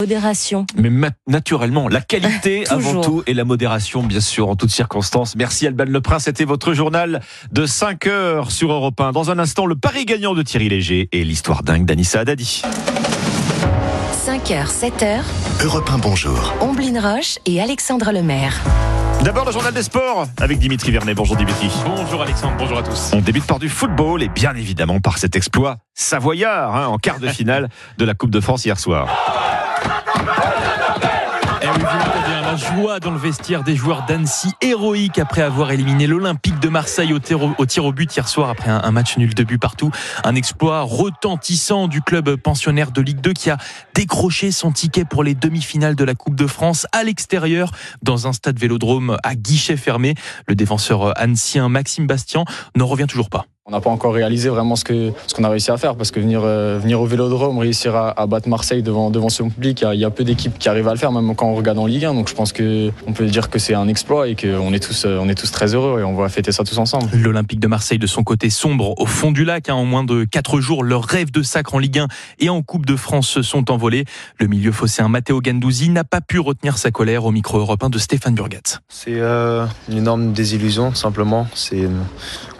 Modération. Mais naturellement, la qualité avant tout et la modération, bien sûr, en toutes circonstances. Merci Alban Leprin, c'était votre journal de 5 heures sur Europe 1. Dans un instant, le pari gagnant de Thierry Léger et l'histoire dingue d'Anissa Haddadi. 5h, 7h, Europe 1, bonjour. Omblin Roche et Alexandre Lemaire. D'abord, le journal des sports avec Dimitri Vernet. Bonjour Dimitri. Bonjour Alexandre, bonjour à tous. On débute par du football et bien évidemment par cet exploit savoyard hein, en quart de finale de la Coupe de France hier soir. La joie dans le vestiaire des joueurs d'Annecy, héroïque après avoir éliminé l'Olympique de Marseille au tir au, but hier soir après un, match nul de but partout. Un exploit retentissant du club pensionnaire de Ligue 2 qui a décroché son ticket pour les demi-finales de la Coupe de France à l'extérieur dans un stade vélodrome à guichet fermé. Le défenseur annecyien Maxime Bastian n'en revient toujours pas. On n'a pas encore réalisé vraiment ce que ce qu'on a réussi à faire parce que venir euh, venir au Vélodrome, réussir à, à battre Marseille devant devant son public, il y a- il y, a peu d'équipes qui arrivent à le faire même quand on regarde en Ligue 1. Donc je pense que on peut dire que c'est un exploit et qu'on est tous euh, on est tous très heureux et on va fêter ça tous ensemble. L'Olympique de Marseille, de son côté, sombre au fond du lac. hein. En moins de 4 jours, leurs rêves de sacre en Ligue 1 et en Coupe de France se sont envolés. Le milieu phocéen Matteo Gandouzi n'a pas pu retenir sa colère au micro européen de Stéphane Burgat. C'est euh, une énorme désillusion, simplement. C'est une-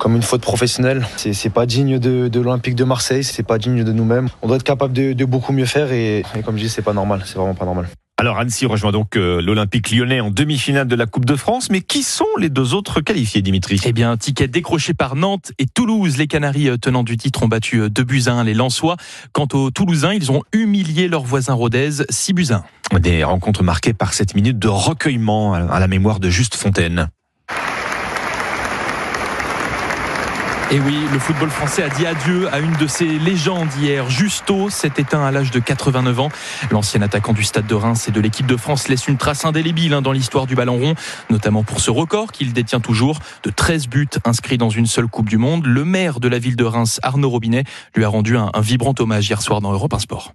comme une faute professionnelle. C'est c'est pas digne de, de l'Olympique de Marseille, c'est pas digne de nous-mêmes. On doit être capable de, de beaucoup mieux faire et, et comme je dis, c'est pas normal. C'est vraiment pas normal. Alors Annecy rejoint donc euh, l'Olympique lyonnais en demi-finale de la Coupe de France. Mais qui sont les deux autres qualifiés, Dimitri? Eh bien, ticket décroché par Nantes et Toulouse. Les Canaries euh, tenants du titre ont battu 2 buts à 1 les Lensois. Quant aux Toulousains, ils ont humilié leurs voisins Rodez 6 buts à 1. Des rencontres marquées par cette minute de recueillement à la mémoire de Juste Fontaine. Et oui, le football français a dit adieu à une de ses légendes hier. Justo s'est éteint à l'âge de 89 ans. L'ancien attaquant du Stade de Reims et de l'équipe de France laisse une trace indélébile hein, dans l'histoire du ballon rond, notamment pour ce record qu'il détient toujours de 13 buts inscrits dans une seule Coupe du Monde. Le maire de la ville de Reims, Arnaud Robinet, lui a rendu un, vibrant hommage hier soir dans Europe 1 Sport.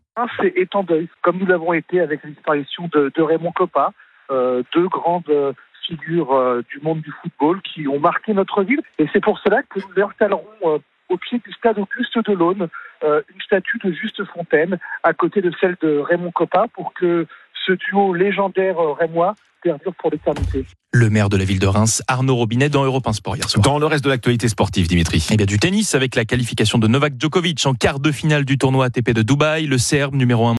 Comme nous l'avons été avec la de Raymond Coppa, euh, deux grandes euh, figures euh, du monde du football qui ont marqué notre ville. Et c'est pour cela que nous installerons euh, au pied du stade Auguste de l'Aune euh, une statue de Juste Fontaine à côté de celle de Raymond Coppa pour que ce duo légendaire euh, rémois perdure pour l'éternité. Le maire de la ville de Reims, Arnaud Robinet, dans Europe 1 Sport hier soir. Dans le reste de l'actualité sportive, Dimitri. Eh bien, du tennis avec la qualification de Novak Djokovic en quart de finale du tournoi ATP de Dubaï. Le Serbe numéro 1